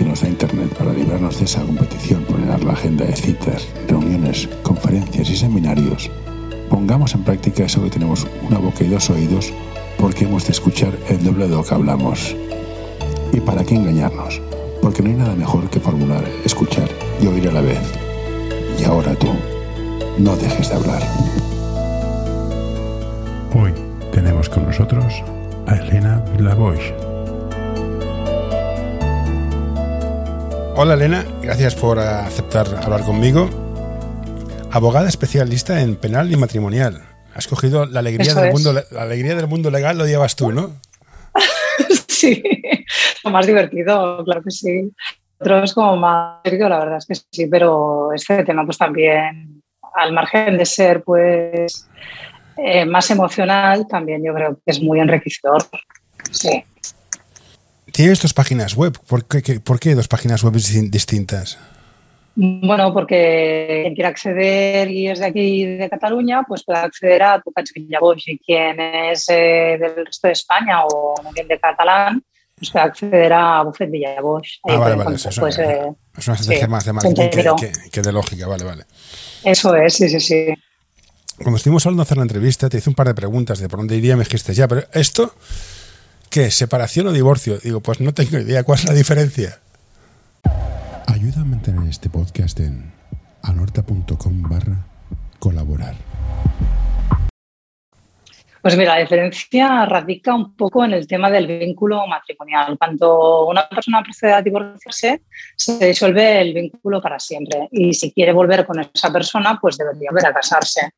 que nos da Internet para librarnos de esa competición por llenar la agenda de citas, reuniones, conferencias y seminarios, pongamos en práctica eso que tenemos una boca y dos oídos porque hemos de escuchar el doble de lo que hablamos. ¿Y para qué engañarnos? Porque no hay nada mejor que formular, escuchar y oír a la vez. Y ahora tú, no dejes de hablar. Hoy tenemos con nosotros a Elena Lavois. Hola Elena, gracias por aceptar hablar conmigo. Abogada especialista en penal y matrimonial. Has cogido la alegría, del mundo, la alegría del mundo legal, lo llevas tú, ¿no? sí, lo más divertido, claro que sí. Otro es como más serio, la verdad es que sí, pero este tema pues también, al margen de ser pues eh, más emocional, también yo creo que es muy enriquecedor. Sí. Tienes dos páginas web. ¿Por qué, ¿Por qué dos páginas web distintas? Bueno, porque quien quiera acceder y es de aquí, de Cataluña, pues puede acceder a tu Boix y quien es eh, del resto de España o bien de catalán, pues puede acceder a Buffet Villaboix. Ah, vale, vale. Eso, pues, eh, es una estrategia más de marketing que, de lógica, vale, vale. Eso es, sí, sí, sí. Cuando estuvimos hablando de hacer la entrevista, te hice un par de preguntas de por dónde iría, me dijiste ya, pero esto, ¿qué? ¿Separación o divorcio? Digo, pues no tengo idea, ¿cuál es la diferencia? Ayuda a mantener este podcast en anorta.com barra colaborar. Pues mira, la diferencia radica un poco en el tema del vínculo matrimonial. Cuando una persona procede a divorciarse, se disuelve el vínculo para siempre. Y si quiere volver con esa persona, pues debería volver a casarse.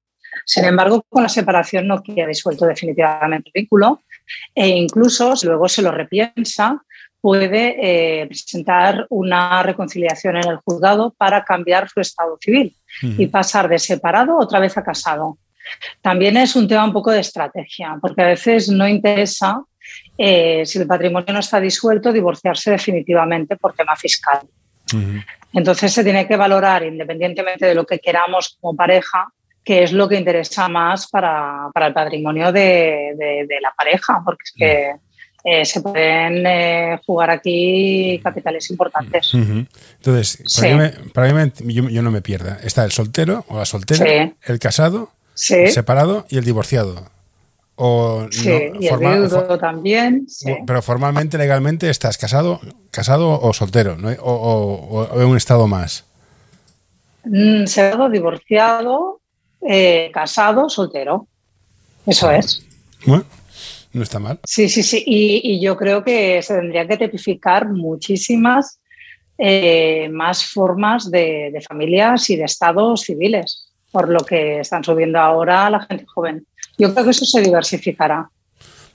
Sin embargo, con la separación no queda disuelto definitivamente el vínculo e incluso si luego se lo repiensa, puede eh, presentar una reconciliación en el juzgado para cambiar su estado civil y pasar de separado otra vez a casado. También es un tema un poco de estrategia, porque a veces no interesa, eh, si el patrimonio no está disuelto, divorciarse definitivamente por tema fiscal. Entonces se tiene que valorar, independientemente de lo que queramos como pareja, qué es lo que interesa más para, el patrimonio de, de, la pareja, porque es que eh, se pueden eh, jugar aquí capitales importantes. Entonces, para, mí, yo, no me pierda. Está el soltero o la soltera, el casado, el separado y el divorciado. O sí, y el viudo también. Pero formalmente, legalmente, estás casado, casado o soltero, ¿no? o, en un estado más. Mm, separado, divorciado, eh, casado, soltero. Eso es. Bueno. No está mal. Sí, sí, sí. Y, yo creo que se tendrían que tipificar muchísimas eh, más formas de, familias y de estados civiles, por lo que están subiendo ahora la gente joven. Yo creo que eso se diversificará.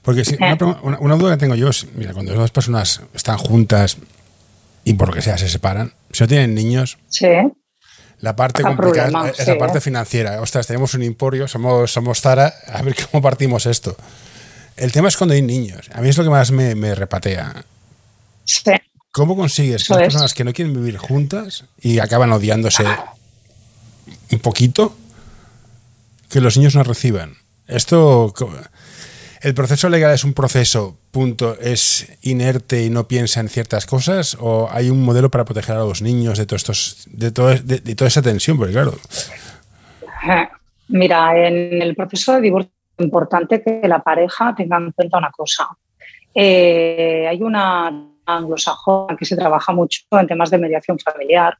Porque si, una, una, duda que tengo yo es, mira, cuando dos personas están juntas y por lo que sea se separan, si no tienen niños, sí. La parte complicada es la parte financiera. Ostras, tenemos un emporio, somos, somos Zara, a ver cómo partimos esto. El tema es cuando hay niños. A mí es lo que más me, repatea. Sí. ¿Cómo consigues que las personas que no quieren vivir juntas y acaban odiándose un poquito, que los niños no reciban? Esto, ¿el proceso legal es un proceso, punto, es inerte y no piensa en ciertas cosas? ¿O hay un modelo para proteger a los niños de, todo estos, de, de toda esa tensión? Porque claro... Mira, en el proceso de divorcio importante que la pareja tenga en cuenta una cosa. Eh, hay una anglosajona que se trabaja mucho en temas de mediación familiar,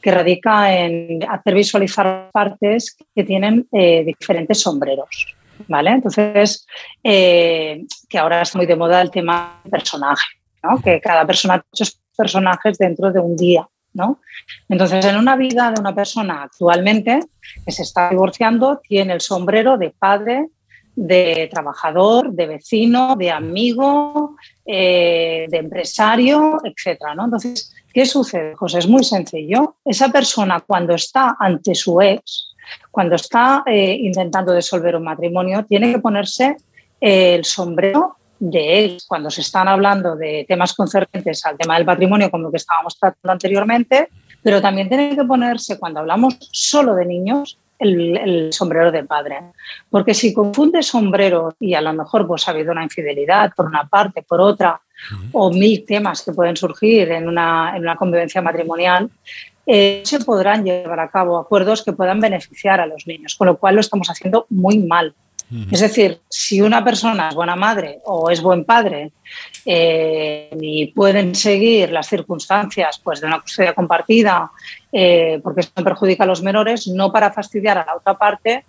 que radica en hacer visualizar partes que tienen eh, diferentes sombreros. ¿Vale? Entonces, eh, que ahora está muy de moda el tema personaje, ¿no? que cada persona tiene muchos personajes dentro de un día. ¿no? Entonces, en una vida de una persona actualmente que se está divorciando, tiene el sombrero de padre, de trabajador, de vecino, de amigo, eh, de empresario, etc. ¿no? Entonces, ¿qué sucede? Pues es muy sencillo. Esa persona cuando está ante su ex, cuando está eh, intentando disolver un matrimonio, tiene que ponerse eh, el sombrero de él. Cuando se están hablando de temas concernientes al tema del patrimonio, como lo que estábamos tratando anteriormente, pero también tiene que ponerse, cuando hablamos solo de niños, el, sombrero de padre. Porque si confunde sombrero y a lo mejor pues, ha habido una infidelidad por una parte, por otra, o mil temas que pueden surgir en una, en una convivencia matrimonial, eh, se podrán llevar a cabo acuerdos que puedan beneficiar a los niños, con lo cual lo estamos haciendo muy mal. Es decir, si una persona es buena madre o es buen padre eh, y pueden seguir las circunstancias pues, de una custodia compartida, eh, porque eso perjudica a los menores, no para fastidiar a la otra parte,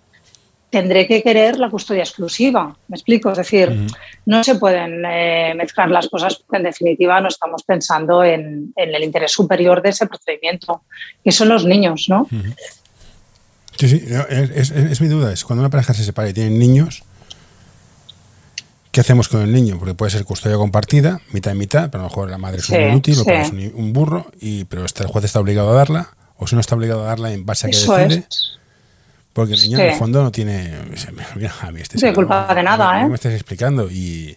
tendré que querer la custodia exclusiva. ¿Me explico? Es decir, no se pueden eh, mezclar las cosas porque en definitiva no estamos pensando en, el interés superior de ese procedimiento, que son los niños, ¿no? Sí, sí, es, mi duda, es cuando una pareja se separa y tienen niños, ¿qué hacemos con el niño? Porque puede ser custodia compartida, mitad y mitad, pero a lo mejor la madre es un inútil o es un, burro, y, pero el juez está obligado a darla, o si no está obligado a darla en base a que decide. Porque el niño en el fondo no tiene. A mí este no culpa de nada, ¿eh? me estás explicando. Y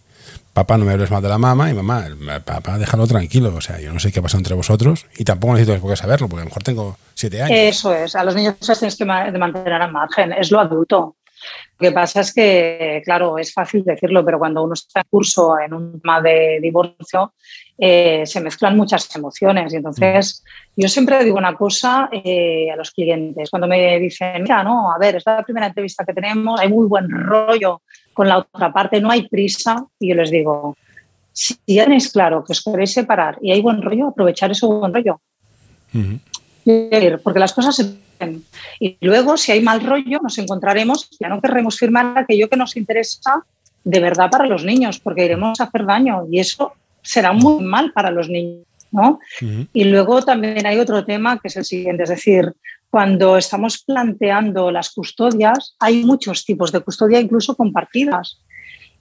papá, no me hables más de la mamá, y mamá, papá, déjalo tranquilo. O sea, yo no sé qué ha pasado entre vosotros y tampoco necesito por qué saberlo, porque a lo mejor tengo siete años. Eso es, a los niños los tienes que mantener al margen, es lo adulto. Lo que pasa es que, claro, es fácil decirlo, pero cuando uno está en curso en un tema de divorcio, eh, se mezclan muchas emociones. Y entonces, mm. yo siempre digo una cosa eh, a los clientes, cuando me dicen, mira, no, a ver, es la primera entrevista que tenemos, hay muy buen rollo con la otra parte, no hay prisa, y yo les digo, si ya tenéis claro que os queréis separar y hay buen rollo, aprovechar ese buen rollo. Porque las cosas se y luego, si hay mal rollo, nos encontraremos, ya no querremos firmar aquello que nos interesa de verdad para los niños, porque iremos a hacer daño y eso será muy mal para los niños. ¿no? Y luego también hay otro tema que es el siguiente, es decir, cuando estamos planteando las custodias, hay muchos tipos de custodia, incluso compartidas.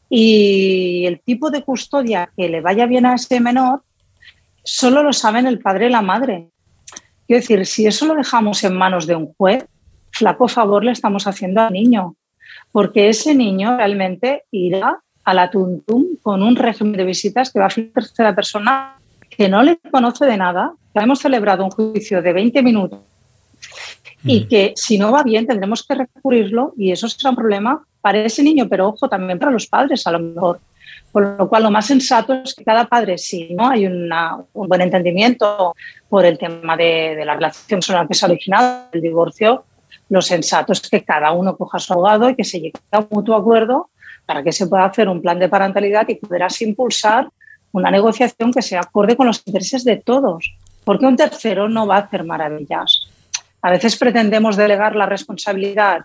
Y el tipo de custodia que le vaya bien a ese menor, solo lo saben el padre y la madre. Quiero decir, si eso lo dejamos en manos de un juez, flaco favor le estamos haciendo al niño, porque ese niño realmente irá a la tuntum con un régimen de visitas que va a ser tercera persona que no le conoce de nada, que hemos celebrado un juicio de 20 minutos y mm. que si no va bien tendremos que recurrirlo y eso será un problema para ese niño, pero ojo, también para los padres a lo mejor. Por lo cual, lo más sensato es que cada padre, si no hay un buen entendimiento por el tema de, la relación la que se ha originado el divorcio, lo sensato es que cada uno coja su abogado y que se llegue a un mutuo acuerdo para que se pueda hacer un plan de parentalidad y podrás impulsar una negociación que se acorde con los intereses de todos, porque un tercero no va a hacer maravillas. A veces pretendemos delegar la responsabilidad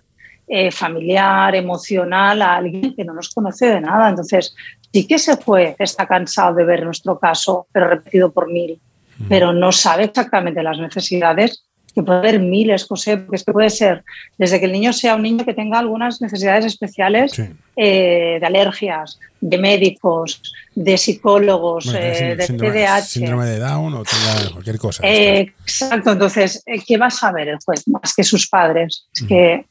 eh, familiar, emocional a alguien que no nos conoce de nada. Entonces, sí que ese juez está cansado de ver nuestro caso, pero repetido por mil, pero no sabe exactamente las necesidades que puede haber miles, José, porque es que puede ser desde que el niño sea un niño que tenga algunas necesidades especiales eh, de alergias, de médicos, de psicólogos, eh, de TDAH. Síndrome de Down o tenga cualquier cosa. exacto, entonces, ¿qué va a saber el juez más que sus padres? Es que,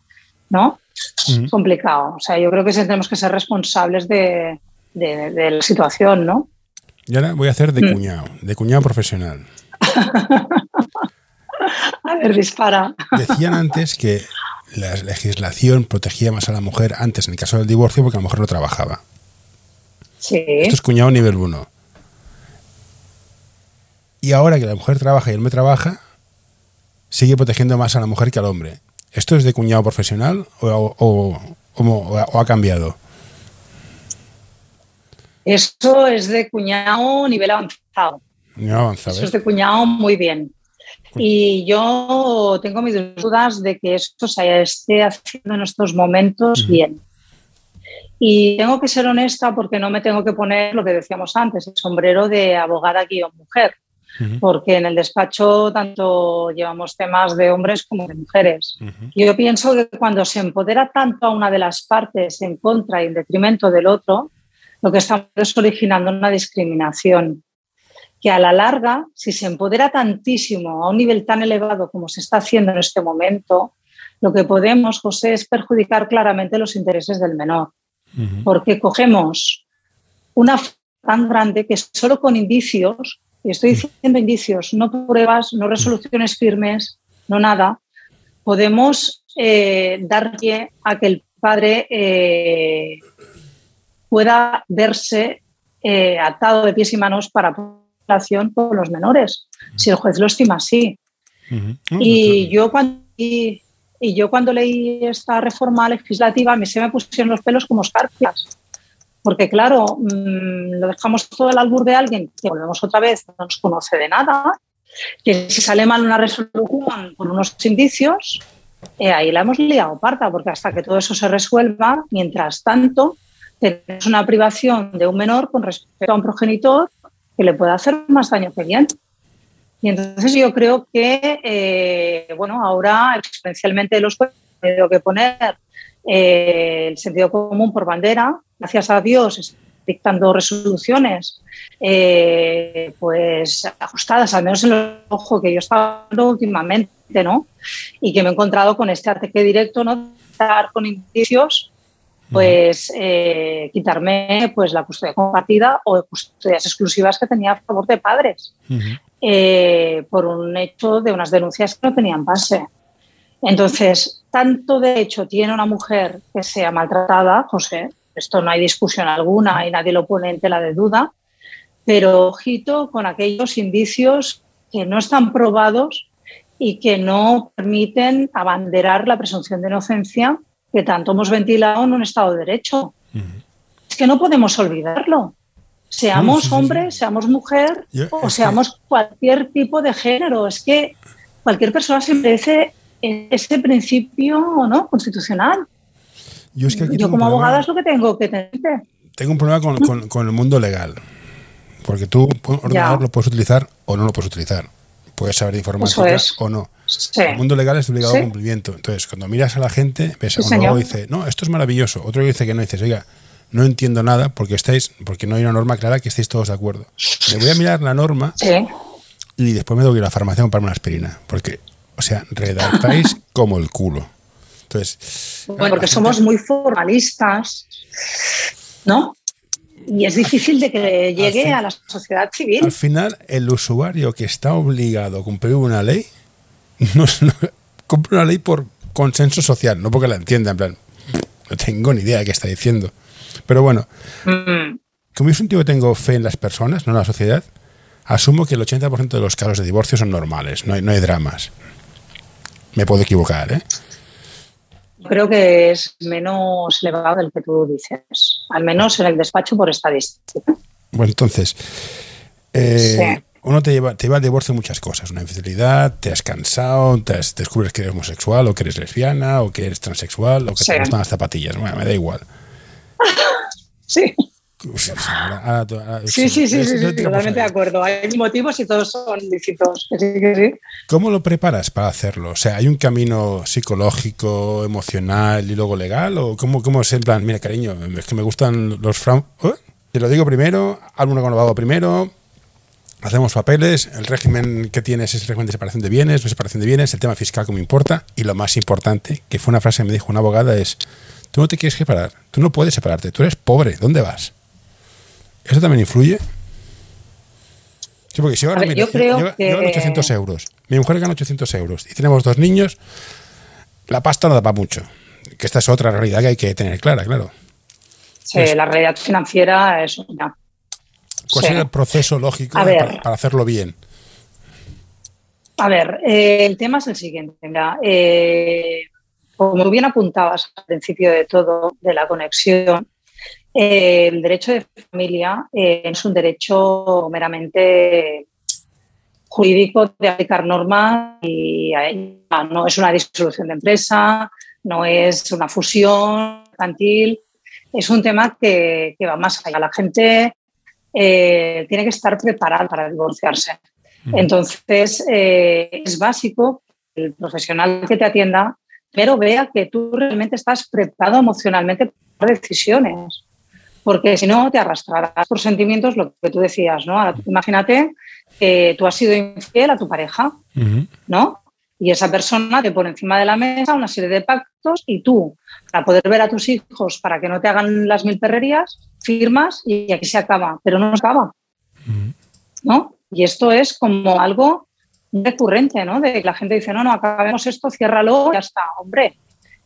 ¿no? Es complicado. O sea, yo creo que tenemos que ser responsables de, de, la situación, ¿no? Y ahora voy a hacer de mm. cuñado, de cuñado profesional. a ver, dispara. Decían antes que la legislación protegía más a la mujer antes en el caso del divorcio porque la mujer no trabajaba. Sí. Esto es cuñado nivel 1. Y ahora que la mujer trabaja y el hombre trabaja, sigue protegiendo más a la mujer que al hombre. ¿Esto es de cuñado profesional o ha cambiado? Eso es de cuñado nivel avanzado. Eso es de cuñado muy bien. Y yo tengo mis dudas de que esto se esté haciendo en estos momentos bien. Y tengo que ser honesta porque no me tengo que poner lo que decíamos antes, el sombrero de abogada guion mujer. Porque en el despacho tanto llevamos temas de hombres como de mujeres. Yo pienso que cuando se empodera tanto a una de las partes en contra y en detrimento del otro, lo que estamos es originando una discriminación que a la larga, si se empodera tantísimo a un nivel tan elevado como se está haciendo en este momento, lo que podemos, José, es perjudicar claramente los intereses del menor, porque cogemos una tan grande que solo con indicios, y estoy diciendo indicios, no pruebas, no resoluciones firmes, no nada, podemos eh, dar pie a que el padre eh, pueda verse eh, atado de pies y manos para relación con los menores, si el juez lo estima así. Y yo cuando y, yo cuando leí esta reforma legislativa, a mí se me pusieron los pelos como escarpias. Porque claro, mm, lo dejamos todo al albur de alguien que volvemos otra vez, no nos conoce de nada, que si sale mal una resolución con unos indicios, eh, ahí la hemos liado parta, porque hasta que todo eso se resuelva, mientras tanto, tenemos una privación de un menor con respecto a un progenitor que le puede hacer más daño que bien. Y entonces yo creo que, eh, bueno, ahora exponencialmente los jueces han tenido que poner eh, el sentido común por bandera. Gracias a Dios dictando resoluciones eh, pues ajustadas, al menos en el ojo que yo estaba últimamente, ¿no? Y que me he encontrado con este ataque directo, ¿no? Estar con indicios pues eh, quitarme pues la custodia compartida o custodias exclusivas que tenía a favor de padres eh, por un hecho de unas denuncias que no tenían base. Entonces, tanto de hecho tiene una mujer que sea maltratada, José, esto no hay discusión alguna y nadie lo pone en tela de duda, pero ojito con aquellos indicios que no están probados y que no permiten abanderar la presunción de inocencia que tanto hemos ventilado en un Estado de Derecho. Es que no podemos olvidarlo. Seamos hombre, seamos mujer o seamos cualquier tipo de género. Es que cualquier persona se merece ese principio ¿no? constitucional. Yo, como abogada es lo que tengo que tener. Tengo un problema con, el mundo legal. Porque tú ordenador lo puedes utilizar o no lo puedes utilizar. Puedes saber de informática o no. El mundo legal es obligado a cumplimiento. Entonces, cuando miras a la gente, ves a uno dice, no, esto es maravilloso. Otro dice que no. Dices, oiga, no entiendo nada porque estáis, porque no hay una norma clara que estéis todos de acuerdo. Me voy a mirar la norma y después me doy a la farmacia para una aspirina. Porque, o sea, redactáis como el culo. Entonces. Bueno, porque somos muy formalistas, ¿no? Y es difícil de que llegue a la sociedad civil. Al final, el usuario que está obligado a cumplir una ley no, compro una ley por consenso social, no porque la entienda, en plan, no tengo ni idea de qué está diciendo. Pero bueno, mm. como yo un tío que tengo fe en las personas, no en la sociedad, asumo que el 80% de los casos de divorcio son normales, no hay, no hay dramas. Me puedo equivocar, ¿eh? Creo que es menos elevado del que tú dices, al menos en el despacho por estadística. Bueno, entonces, eh, uno te lleva, te lleva al divorcio muchas cosas. Una infidelidad, te has cansado, te descubres que eres homosexual o que eres lesbiana o que eres transexual o que te gustan las zapatillas. Bueno, me da igual. sí. Sí, sí, sí, sí, totalmente de acuerdo. Hay motivos y todos son distintos. ¿Cómo lo preparas para hacerlo? O sea, ¿hay un camino psicológico, emocional y luego legal? ¿O cómo, cómo es el plan? Mira, cariño, es que me gustan los... Fran ¿Eh? Te lo digo primero, algo abogado primero, hacemos papeles, el régimen que tienes es el régimen de separación de bienes, no separación de bienes, el tema fiscal como importa, y lo más importante, que fue una frase que me dijo una abogada, es, tú no te quieres separar, tú no puedes separarte, tú eres pobre, ¿dónde vas? ¿Eso también influye? Sí, porque si ahora, mira, yo, creo que... 800 euros, mi mujer gana 800 euros, y tenemos dos niños, la pasta no da para mucho, que esta es otra realidad que hay que tener clara, claro. Sí, la realidad financiera es una ¿Cuál sería el proceso lógico para, hacerlo bien? A ver, eh, el tema es el siguiente. Eh, como bien apuntabas al principio de todo, de la conexión, eh, el derecho de familia es un derecho meramente jurídico de aplicar normas y no es una disolución de empresa, no es una fusión infantil, es un tema que, que va más allá. La gente eh, tiene que estar preparado para divorciarse. Entonces, eh, es básico que el profesional que te atienda, pero vea que tú realmente estás preparado emocionalmente para tomar decisiones. Porque si no, te arrastrarás por sentimientos, lo que tú decías, ¿no? Imagínate que tú has sido infiel a tu pareja, ¿no? Y esa persona te pone encima de la mesa una serie de pactos y tú, para poder ver a tus hijos, para que no te hagan las mil perrerías, firmas y aquí se acaba, pero no acaba. ¿no? Y esto es como algo recurrente, ¿no? De que la gente dice, no, no, acabemos esto, ciérralo, ya está. Hombre,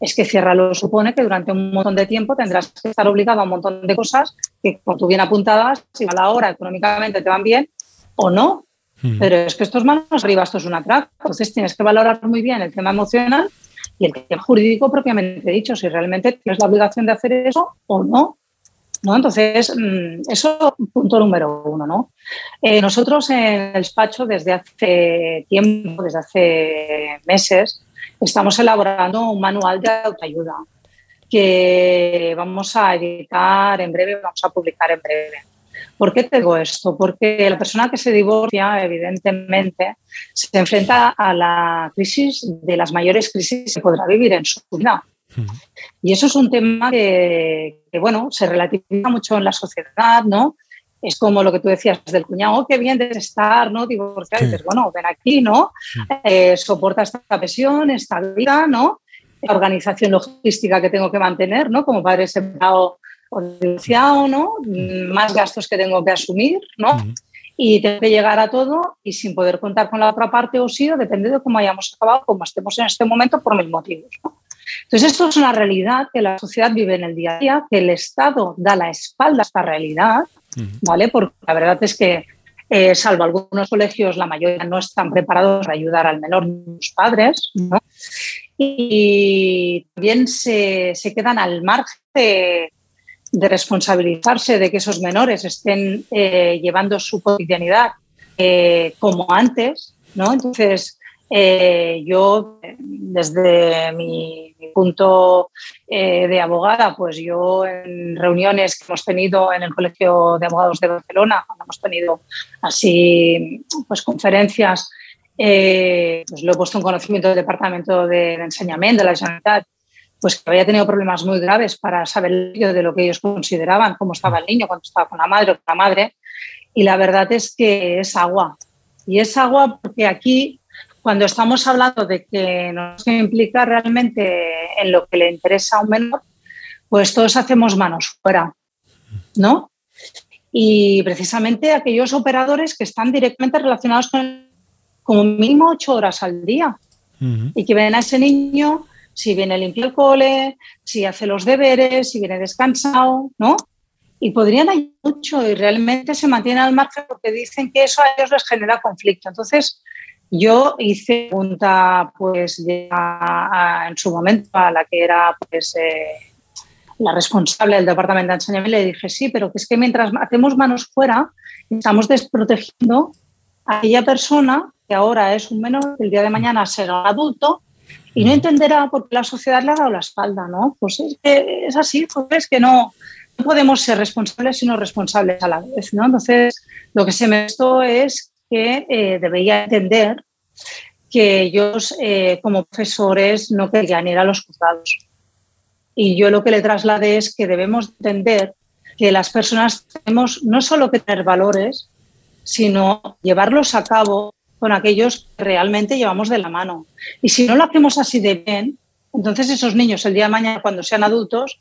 es que lo supone que durante un montón de tiempo tendrás que estar obligado a un montón de cosas que, como tú bien apuntadas, si a la hora económicamente te van bien o no. Hmm. Pero es que esto es manos arriba, esto es una track. Entonces tienes que valorar muy bien el tema emocional y el tema jurídico propiamente dicho, si realmente tienes la obligación de hacer eso o no. ¿no? Entonces, mm, eso punto número uno. ¿no? Eh, nosotros en el despacho desde hace tiempo, desde hace meses, estamos elaborando un manual de autoayuda que vamos a editar en breve, vamos a publicar en breve. ¿Por qué te digo esto? Porque la persona que se divorcia, evidentemente, se enfrenta a la crisis de las mayores crisis que podrá vivir en su vida. Y eso es un tema que, bueno, se relativiza mucho en la sociedad, ¿no? Es como lo que tú decías del cuñado, oh, qué bien de estar, ¿no? Divorciado. dices, bueno, ven aquí, ¿no? Eh, soporta esta presión, esta vida, ¿no? La organización logística que tengo que mantener, ¿no? Como padre separado o divorciado, ¿no? Más gastos que tengo que asumir, ¿no? Y tengo que llegar a todo y sin poder contar con la otra parte o sí, o depende de cómo hayamos acabado, como estemos en este momento, por mil motivos, ¿no? Entonces, esto es una realidad que la sociedad vive en el día a día, que el Estado da la espalda a esta realidad, ¿vale? Porque la verdad es que, eh, salvo algunos colegios, la mayoría no están preparados para ayudar al menor ni los padres, ¿no? Y también se, quedan al margen de, responsabilizarse de que esos menores estén eh, llevando su cotidianidad eh, como antes, ¿no? Entonces, eh, yo, desde mi, punto eh, de abogada, pues yo en reuniones que hemos tenido en el Colegio de Abogados de Barcelona, cuando hemos tenido así pues conferencias, eh, pues lo he puesto en conocimiento del Departamento de, Enseñamiento de la Generalitat, pues que había tenido problemas muy graves para saber de lo que ellos consideraban, cómo estaba el niño, cuando estaba con la madre o con la madre. Y la verdad es que es agua. Y es agua porque aquí cuando estamos hablando de que nos implica realmente en lo que le interesa a un menor, pues todos hacemos manos fuera, ¿no? Y precisamente aquellos operadores que están directamente relacionados con como mínimo ocho horas al día y que ven a ese niño si viene limpio el cole, si hace los deberes, si viene descansado, ¿no? Y podrían ayudar mucho y realmente se mantienen al margen porque dicen que eso a ellos les genera conflicto. Entonces, yo hice pregunta, pues, en su momento a la que era, pues, eh, la responsable del departamento de enseñamiento, le dije, sí, pero que es que mientras hacemos manos fuera, estamos desprotegiendo a aquella persona que ahora es un menor, que el día de mañana será un adulto y no entenderá por qué la sociedad le ha dado la espalda, ¿no? Pues es, que es así, pues es que no, no podemos ser responsables sino responsables a la vez, ¿no? Entonces, lo que se me esto es que eh, debería entender que ellos eh, como profesores no querían ir a los juzgados. Y yo lo que le trasladé es que debemos entender que las personas tenemos no solo que tener valores, sino llevarlos a cabo con aquellos que realmente llevamos de la mano. Y si no lo hacemos así de bien, entonces esos niños el día de mañana, cuando sean adultos,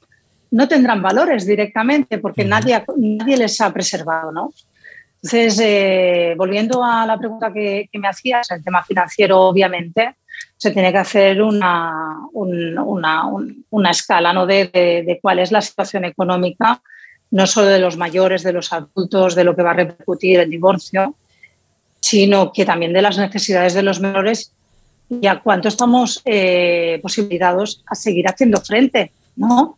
no tendrán valores directamente porque nadie, nadie les ha preservado, ¿no? Entonces, eh, volviendo a la pregunta que, me hacías, el tema financiero, obviamente, se tiene que hacer una, una, escala ¿no? de, cuál es la situación económica, no solo de los mayores, de los adultos, de lo que va a repercutir el divorcio, sino que también de las necesidades de los menores y a cuánto estamos eh, posibilitados a seguir haciendo frente. ¿no?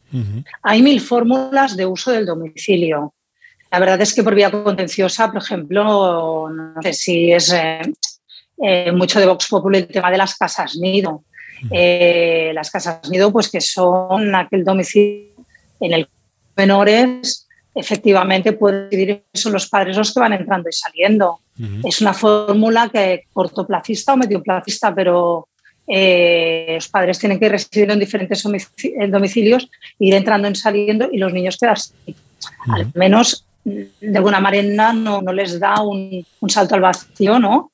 Hay mil fórmulas de uso del domicilio. La verdad es que por vía contenciosa, por ejemplo, no sé si es eh, eh, mucho de Vox Populi el tema de las casas nido. Eh, las casas nido, pues que son aquel domicilio en el que menores efectivamente pueden vivir, son los padres los que van entrando y saliendo. Es una fórmula que cortoplacista o medioplacista, pero los padres tienen que residir en diferentes domicilios, ir entrando y saliendo y los niños quedarse. Al menos de alguna manera no, no les da un, salto al vacío, ¿no?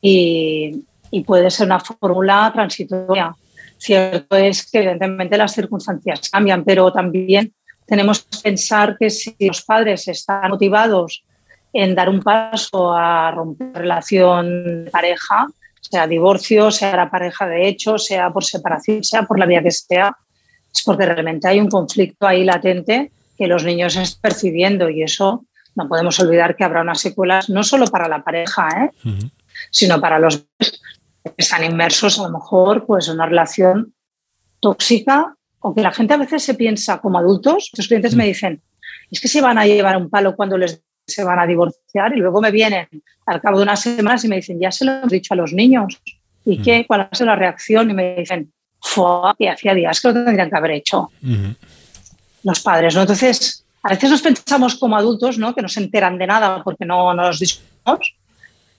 Y, y puede ser una fórmula transitoria. Cierto es que evidentemente las circunstancias cambian, pero también tenemos que pensar que si los padres están motivados en dar un paso a romper relación de pareja, sea divorcio, sea la pareja de hecho, sea por separación, sea por la vía que sea, es porque realmente hay un conflicto ahí latente que los niños están percibiendo y eso no podemos olvidar que habrá unas secuelas no solo para la pareja, ¿eh? sino para los que están inmersos a lo mejor pues, en una relación tóxica o que la gente a veces se piensa como adultos. Los clientes me dicen, es que se van a llevar un palo cuando les se van a divorciar y luego me vienen al cabo de unas semanas y me dicen, ya se lo hemos dicho a los niños. ¿Y qué? ¿Cuál ha sido la reacción? Y me dicen, que hacía días que lo tendrían que haber hecho los padres. ¿no? Entonces, a veces nos pensamos como adultos ¿no? que no se enteran de nada porque no, nos discutimos,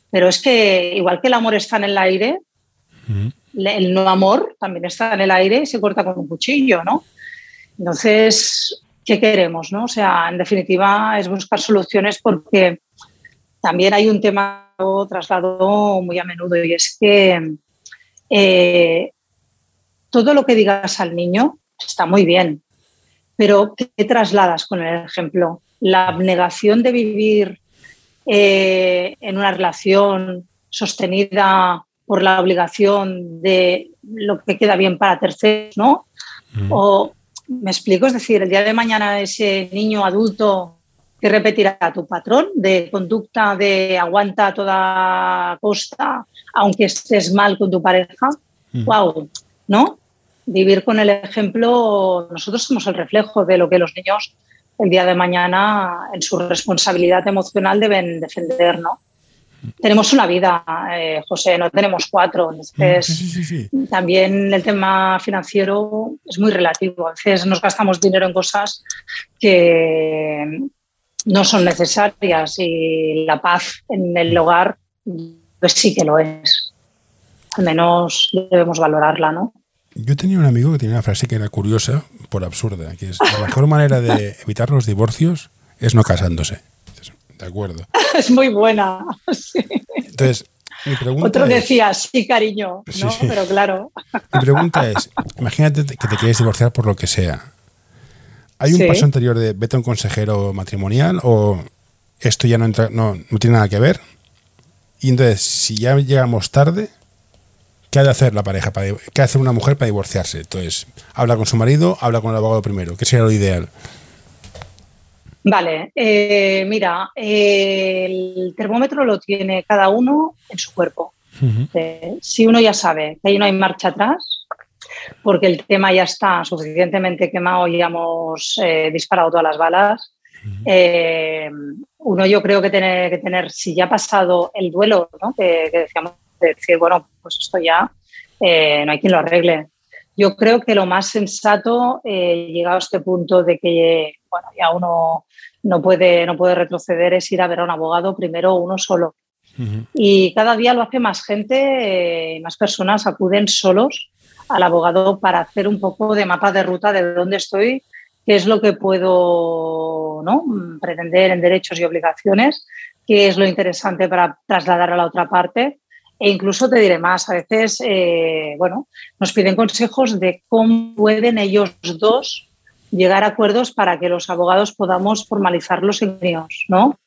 pero es que igual que el amor está en el aire, el no amor también está en el aire y se corta con un cuchillo, ¿no? Entonces, ¿qué queremos? ¿no? O sea, en definitiva, es buscar soluciones porque también hay un tema traslado muy a menudo y es que eh, todo lo que digas al niño está muy bien, pero ¿qué trasladas con el ejemplo? La abnegación de vivir eh, en una relación sostenida por la obligación de lo que queda bien para terceros, ¿no? O me explico, es decir, el día de mañana ese niño adulto que repetirá tu patrón de conducta de aguanta a toda costa, aunque estés mal con tu pareja, wow, ¿no? Vivir con el ejemplo, nosotros somos el reflejo de lo que los niños el día de mañana en su responsabilidad emocional deben defender, ¿no? tenemos una vida, eh, José, no tenemos cuatro. Entonces, también el tema financiero es muy relativo. A veces nos gastamos dinero en cosas que no son necesarias y la paz en el hogar, pues sí que lo es. Al menos debemos valorarla, ¿no? Yo tenía un amigo que tenía una frase que era curiosa, por absurda, que es la mejor manera de evitar los divorcios es no casándose de acuerdo. es muy buena. Entonces, mi pregunta Otro decía, sí, cariño, ¿no? Pero claro. Mi pregunta es, imagínate que te quieres divorciar por lo que sea. ¿Hay un paso anterior de vete a un consejero matrimonial o esto ya no, entra, no, no tiene nada que ver? Y entonces, si ya llegamos tarde, ¿qué ha de hacer la pareja? Para, ¿Qué hace una mujer para divorciarse? Entonces, habla con su marido, habla con el abogado primero. ¿Qué sería lo ideal? Vale, eh, mira, el termómetro lo tiene cada uno en su cuerpo. Eh, si uno ya sabe que ahí no hay marcha atrás, porque el tema ya está suficientemente quemado y hemos eh, disparado todas las balas, uno yo creo que tiene que tener, si ya ha pasado el duelo, ¿no? que, decíamos, decir, bueno, pues esto ya no hay quien lo arregle. Yo creo que lo más sensato, llegado a este punto de que bueno, ya uno no puede, no puede retroceder es ir a ver a un abogado, primero uno solo. Y cada día lo hace más gente, eh, más personas acuden solos al abogado para hacer un poco de mapa de ruta de dónde estoy, qué es lo que puedo ¿no? pretender en derechos y obligaciones, qué es lo interesante para trasladar a la otra parte. E incluso te diré más, a veces eh, bueno, nos piden consejos de cómo pueden ellos dos llegar a acuerdos para que los abogados podamos formalizar los envíos, ¿no?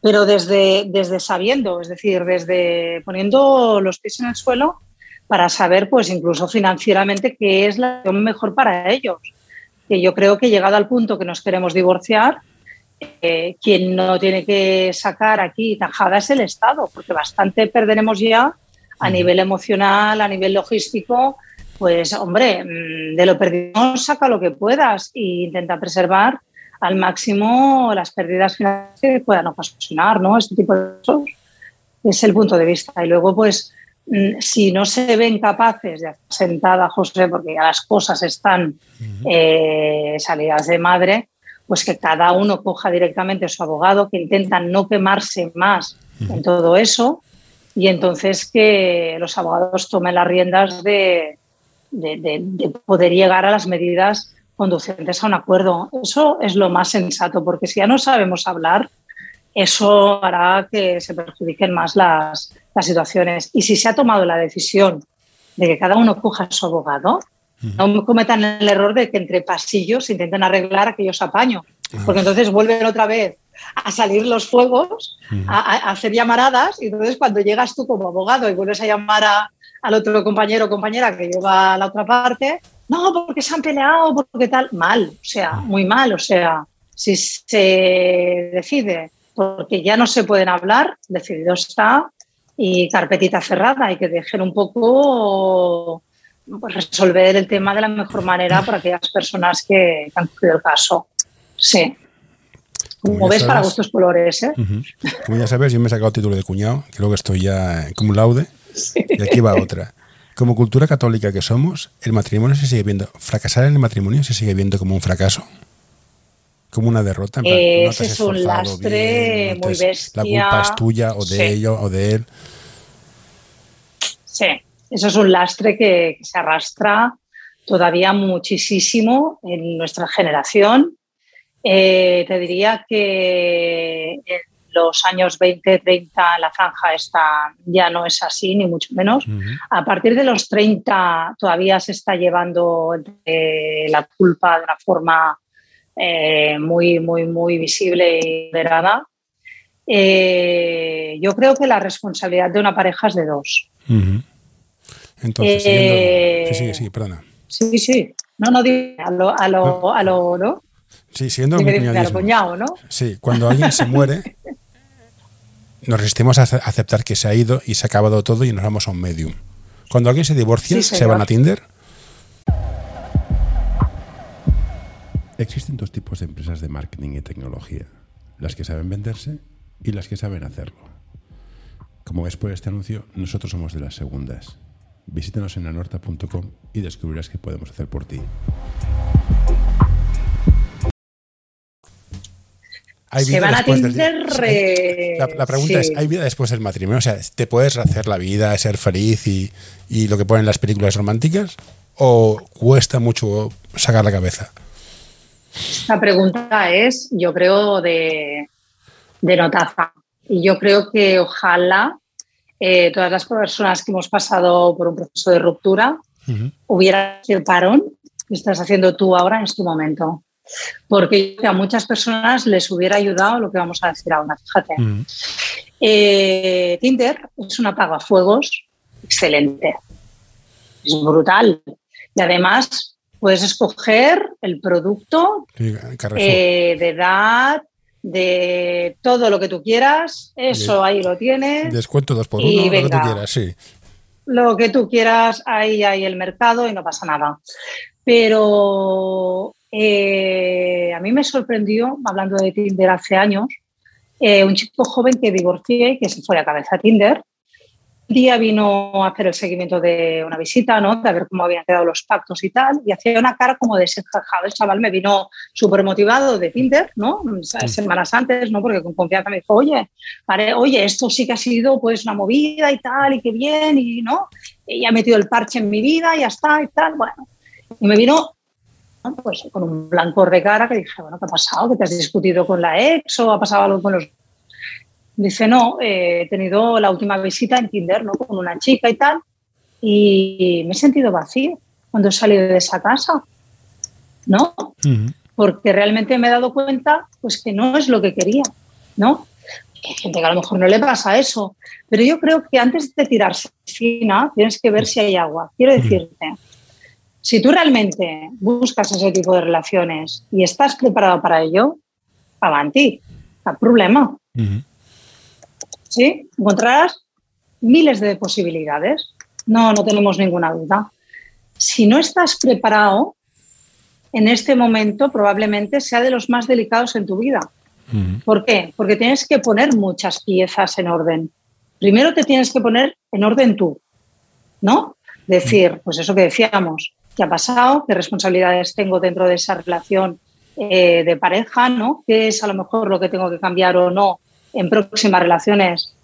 Pero desde, desde sabiendo, es decir, desde poniendo los pies en el suelo para saber, pues incluso financieramente, qué es la mejor para ellos. Que yo creo que llegado al punto que nos queremos divorciar, eh, quien no tiene que sacar aquí tajada es el Estado, porque bastante perderemos ya a nivel emocional, a nivel logístico, pues hombre, mm, de lo perdido saca lo que puedas e intenta preservar al máximo las pérdidas financieras que puedan ocasionar, ¿no? Este tipo de cosas es el punto de vista. Y luego, pues, mm, si no se ven capaces de hacer sentada, José, porque ya las cosas están eh, salidas de madre, pues que cada uno coja directamente a su abogado, que intentan no quemarse más en todo eso y entonces que los abogados tomen las riendas de, de, poder llegar a las medidas conducentes a un acuerdo. Eso es lo más sensato, porque si ya no sabemos hablar, eso hará que se perjudiquen más las, situaciones. Y si se ha tomado la decisión de que cada uno coja a su abogado, no cometan el error de que entre pasillos intenten arreglar aquellos apaños, porque entonces vuelven otra vez a salir los fuegos, a, hacer llamaradas, y entonces cuando llegas tú como abogado y vuelves a llamar a, al otro compañero o compañera que lleva a la otra parte, no, porque se han peleado, porque tal, mal, o sea, muy mal, o sea, si se decide porque ya no se pueden hablar, decidido está y carpetita cerrada, hay que dejar un poco pues, resolver el tema de la mejor manera para aquellas personas que, han cogido el caso. Sí. Como, ves, para gustos colores. ¿eh? Como ya sabes, yo me he sacado título de cuñado, creo que estoy ya como laude. Y aquí va otra. Como cultura católica que somos, el matrimonio se sigue viendo, fracasar en el matrimonio se sigue viendo como un fracaso, como una derrota. Ese es un lastre muy bestia. La culpa es tuya o de ello o de él. Sí, eso es un lastre que, se arrastra todavía muchísimo en nuestra generación. Eh, te diría que en los años 20, 30 la franja está, ya no es así, ni mucho menos. A partir de los 30 todavía se está llevando la culpa de una forma eh, muy, muy, muy visible y moderada. Eh, yo creo que la responsabilidad de una pareja es de dos. Entonces, eh, sí, sí, sí, perdona. Sí, sí. No, no, a lo, a lo, a lo ¿no? Sí, siendo un cuñado, ¿no? Sí, cuando alguien se muere, nos resistimos a aceptar que se ha ido y se ha acabado todo y nos vamos a un medium. Cuando alguien se divorcia, se van a Tinder. Existen dos tipos de empresas de marketing y tecnología, las que saben venderse y las que saben hacerlo. Como ves por este anuncio, nosotros somos de las segundas. Visítanos en anorta.com y descubrirás qué podemos hacer por ti. Se van a atender. La, pregunta es: ¿hay vida después del matrimonio? O sea, ¿te puedes hacer la vida, ser feliz y, y lo que ponen las películas románticas? ¿O cuesta mucho sacar la cabeza? La pregunta es, yo creo, de, de notaza. Y yo creo que ojalá eh, todas las personas que hemos pasado por un proceso de ruptura hubiera el parón que estás haciendo tú ahora en este momento. Porque a muchas personas les hubiera ayudado lo que vamos a decir ahora. Fíjate. Eh, Tinder es una apagafuegos excelente. Es brutal. Y además puedes escoger el producto eh, de edad, de todo lo que tú quieras, eso ahí lo tienes. Descuento dos por uno, lo que tú quieras, sí. Lo que tú quieras, ahí hay el mercado y no pasa nada. Pero eh, a mí me sorprendió, hablando de Tinder hace años, eh, un chico joven que divorcié y que se fue a cabeza a Tinder día vino a hacer el seguimiento de una visita, ¿no? De ver cómo habían quedado los pactos y tal, y hacía una cara como desencajado. El chaval me vino súper motivado de Tinder, ¿no? Semanas antes, ¿no? Porque con confianza me dijo, oye, oye, esto sí que ha sido pues una movida y tal, y qué bien, y no, y ha metido el parche en mi vida, y ya está, y tal, bueno. Y me vino pues con un blanco de cara que dije, bueno, ¿qué ha pasado? ¿Que te has discutido con la ex o ha pasado algo con los Dice, no, eh, he tenido la última visita en Tinder, ¿no? Con una chica y tal, y me he sentido vacío cuando he salido de esa casa, ¿no? Porque realmente me he dado cuenta, pues, que no es lo que quería, ¿no? Hay gente que a lo mejor no le pasa eso, pero yo creo que antes de tirarse fina, tienes que ver si hay agua. Quiero decirte, si tú realmente buscas ese tipo de relaciones y estás preparado para ello, avanti, no hay problema. ¿Sí? Encontrarás miles de posibilidades, no, no tenemos ninguna duda. Si no estás preparado, en este momento probablemente sea de los más delicados en tu vida. ¿Por qué? Porque tienes que poner muchas piezas en orden. Primero te tienes que poner en orden tú, ¿no? Decir, pues eso que decíamos, ¿qué ha pasado? ¿Qué responsabilidades tengo dentro de esa relación eh, de pareja? ¿no? ¿Qué es a lo mejor lo que tengo que cambiar o no en próximas relaciones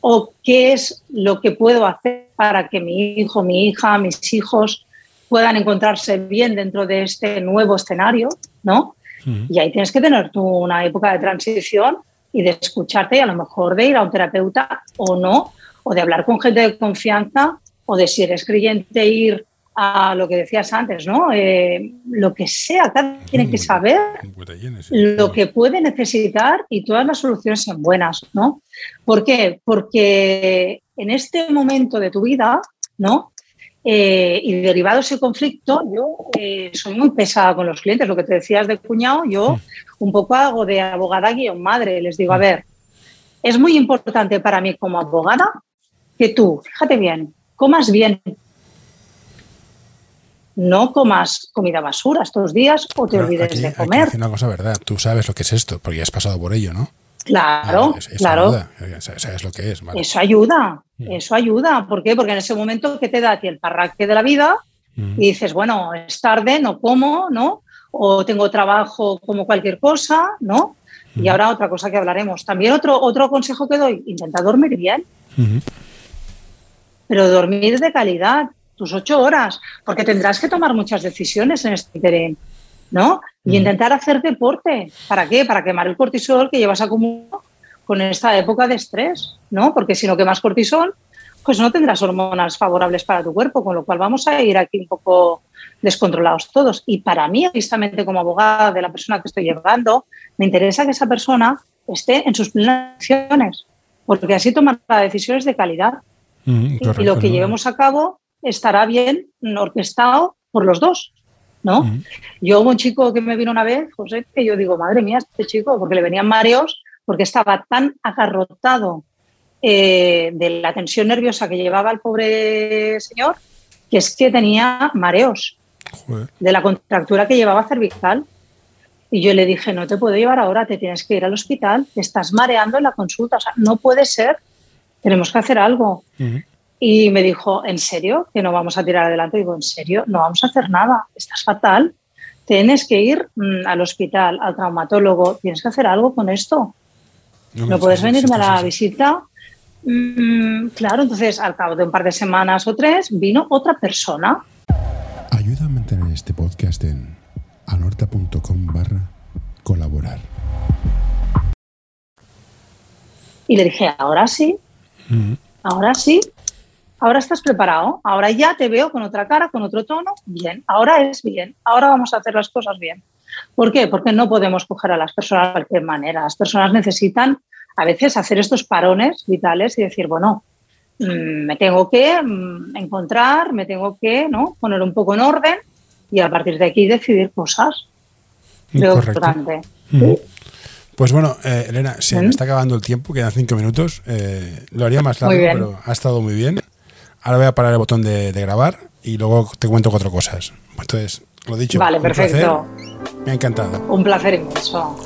o qué es lo que puedo hacer para que mi hijo, mi hija, mis hijos puedan encontrarse bien dentro de este nuevo escenario, ¿no? Y ahí tienes que tener tú una época de transición y de escucharte y a lo mejor de ir a un terapeuta o no, o de hablar con gente de confianza o de si eres creyente ir a lo que decías antes, ¿no? Eh, lo que sea, cada tiene que saber lo que puede necesitar y todas las soluciones son buenas, ¿no? ¿Por qué? Porque en este momento de tu vida, ¿no? Eh, y derivado de ese conflicto, yo eh, soy muy pesada con los clientes. Lo que te decías de cuñado, yo un poco hago de abogada guion madre. Les digo, a ver, es muy importante para mí como abogada que tú, fíjate bien, comas bien. No comas comida basura estos días o te olvides de comer. una cosa verdad, tú sabes lo que es esto, porque ya has pasado por ello, ¿no? Claro, ah, claro. Sabes lo que es. Eso ayuda, mm. eso ayuda. ¿Por qué? Porque en ese momento que te da a ti el parraque de la vida mm. y dices, bueno, es tarde, no como, ¿no? O tengo trabajo como cualquier cosa, ¿no? Y mm. ahora otra cosa que hablaremos. También otro, otro consejo que doy, intenta dormir bien. Pero dormir de calidad, tus ocho horas, porque tendrás que tomar muchas decisiones en este interín. ¿no? Y intentar hacer deporte. ¿Para qué? Para quemar el cortisol que llevas acumulado con esta época de estrés, ¿no? Porque si no quemas cortisol, pues no tendrás hormonas favorables para tu cuerpo, con lo cual vamos a ir aquí un poco descontrolados todos. Y para mí, justamente como abogada de la persona que estoy llevando, me interesa que esa persona esté en sus plenas acciones, porque así tomará decisiones de calidad. y lo que llevemos a cabo estará bien orquestado por los dos. ¿no? Yo hubo un chico que me vino una vez, José, que yo digo, madre mía, este chico, porque le venían mareos, porque estaba tan agarrotado eh, de la tensión nerviosa que llevaba el pobre señor, que es que tenía mareos de la contractura que llevaba cervical. Y yo le dije, no te puedo llevar ahora, te tienes que ir al hospital, te estás mareando en la consulta, o sea, no puede ser, tenemos que hacer algo. Y me dijo, ¿en serio? Que no vamos a tirar adelante. Digo, ¿en serio? No vamos a hacer nada. Estás fatal. Tienes que ir mm, al hospital, al traumatólogo. Tienes que hacer algo con esto. No, puedes venirme a la visita. Mm, claro, entonces al cabo de un par de semanas o tres vino otra persona. Ayuda a mantener este podcast en anorta.com barra colaborar. Y le dije, ahora sí, ahora sí, ahora estás preparado, ahora ya te veo con otra cara, con otro tono, bien, ahora es bien, ahora vamos a hacer las cosas bien. ¿Por qué? Porque no podemos coger a las personas de cualquier manera. Las personas necesitan a veces hacer estos parones vitales y decir, bueno, mm, me tengo que mm, encontrar, me tengo que ¿no? poner un poco en orden y a partir de aquí decidir cosas. Creo importante. Pues bueno, eh, Elena, se me está acabando el tiempo, quedan cinco minutos. Eh, lo haría más largo, pero ha estado muy bien. Ahora voy a parar el botón de, grabar y luego te cuento cuatro cosas. Entonces, lo dicho. Vale, perfecto. Me ha encantado. Un placer inmenso.